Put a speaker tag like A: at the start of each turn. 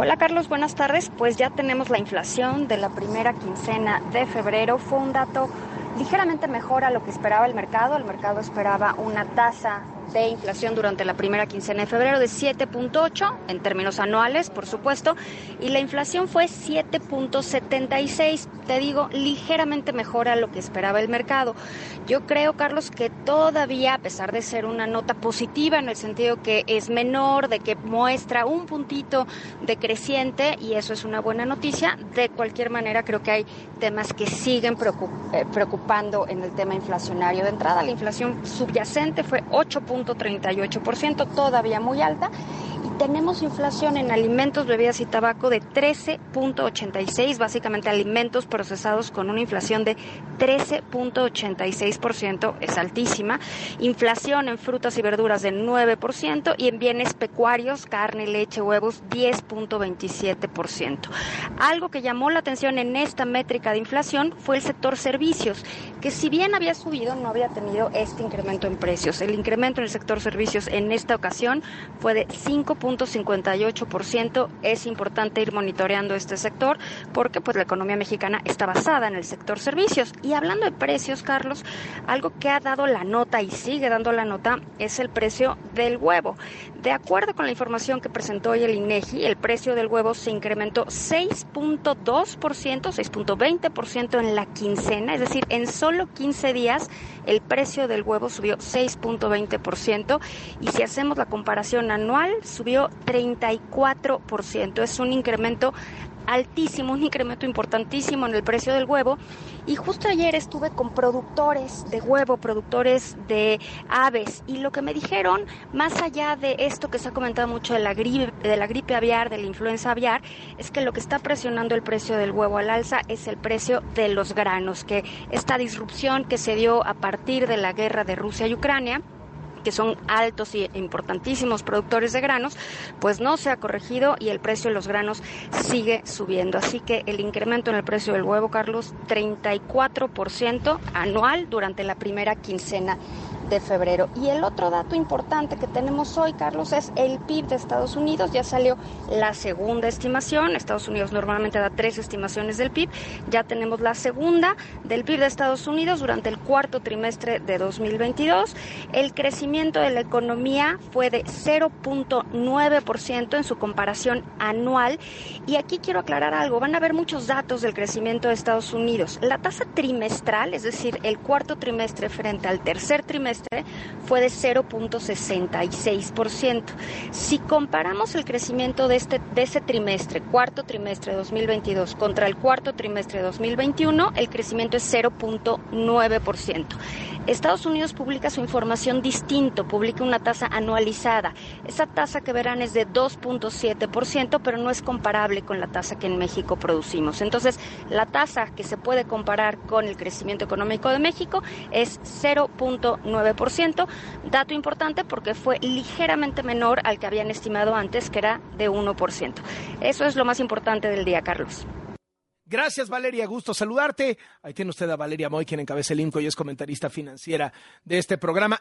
A: Hola Carlos, buenas tardes. Pues ya tenemos la inflación de la primera quincena de febrero. Fue un dato ligeramente mejor a lo que esperaba el mercado. El mercado esperaba una tasa de inflación durante la primera quincena de febrero de 7.8 en términos anuales, por supuesto, y la inflación fue 7.76, te digo, ligeramente mejor a lo que esperaba el mercado. Yo creo, Carlos, que todavía, a pesar de ser una nota positiva en el sentido que es menor, de que muestra un puntito de creciente, y eso es una buena noticia, de cualquier manera creo que hay temas que siguen eh, preocupando en el tema inflacionario. De entrada, la inflación subyacente fue 8 ciento, todavía muy alta. Y tenemos inflación en alimentos, bebidas y tabaco de 13.86, básicamente alimentos procesados con una inflación de 13.86%, es altísima. Inflación en frutas y verduras de 9% y en bienes pecuarios, carne, leche, huevos, 10.27%. Algo que llamó la atención en esta métrica de inflación fue el sector servicios, que si bien había subido, no había tenido este incremento en precios. El incremento en el sector servicios en esta ocasión fue de 5.58%. Es importante ir monitoreando este sector porque pues la economía mexicana está basada en el sector servicios. Y hablando de precios, Carlos, algo que ha dado la nota y sigue dando la nota es el precio del huevo. De acuerdo con la información que presentó hoy el INEGI, el precio del huevo se incrementó 6.2%, 6.20% en la quincena, es decir, en solo 15 días el precio del huevo subió 6.20% y si hacemos la comparación anual subió 34%. Es un incremento altísimo, un incremento importantísimo en el precio del huevo. Y justo ayer estuve con productores de huevo, productores de aves, y lo que me dijeron, más allá de esto que se ha comentado mucho de la gripe, de la gripe aviar, de la influenza aviar, es que lo que está presionando el precio del huevo al alza es el precio de los granos, que esta disrupción que se dio a partir de la guerra de Rusia y Ucrania, que son altos y importantísimos productores de granos, pues no se ha corregido y el precio de los granos sigue subiendo. Así que el incremento en el precio del huevo, Carlos, 34% anual durante la primera quincena de febrero. Y el otro dato importante que tenemos hoy, Carlos, es el PIB de Estados Unidos. Ya salió la segunda estimación. Estados Unidos normalmente da tres estimaciones del PIB. Ya tenemos la segunda del PIB de Estados Unidos durante el cuarto trimestre de 2022. El crecimiento de la economía fue de 0.9% en su comparación anual. Y aquí quiero aclarar algo. Van a haber muchos datos del crecimiento de Estados Unidos. La tasa trimestral, es decir, el cuarto trimestre frente al tercer trimestre, fue de 0.66%. Si comparamos el crecimiento de, este, de ese trimestre, cuarto trimestre de 2022, contra el cuarto trimestre de 2021, el crecimiento es 0.9%. Estados Unidos publica su información distinto, publica una tasa anualizada. Esa tasa que verán es de 2.7%, pero no es comparable con la tasa que en México producimos. Entonces, la tasa que se puede comparar con el crecimiento económico de México es 0.9%. Dato importante porque fue ligeramente menor al que habían estimado antes, que era de 1%. Eso es lo más importante del día, Carlos.
B: Gracias, Valeria. Gusto saludarte. Ahí tiene usted a Valeria Moy, quien encabeza el INCO y es comentarista financiera de este programa.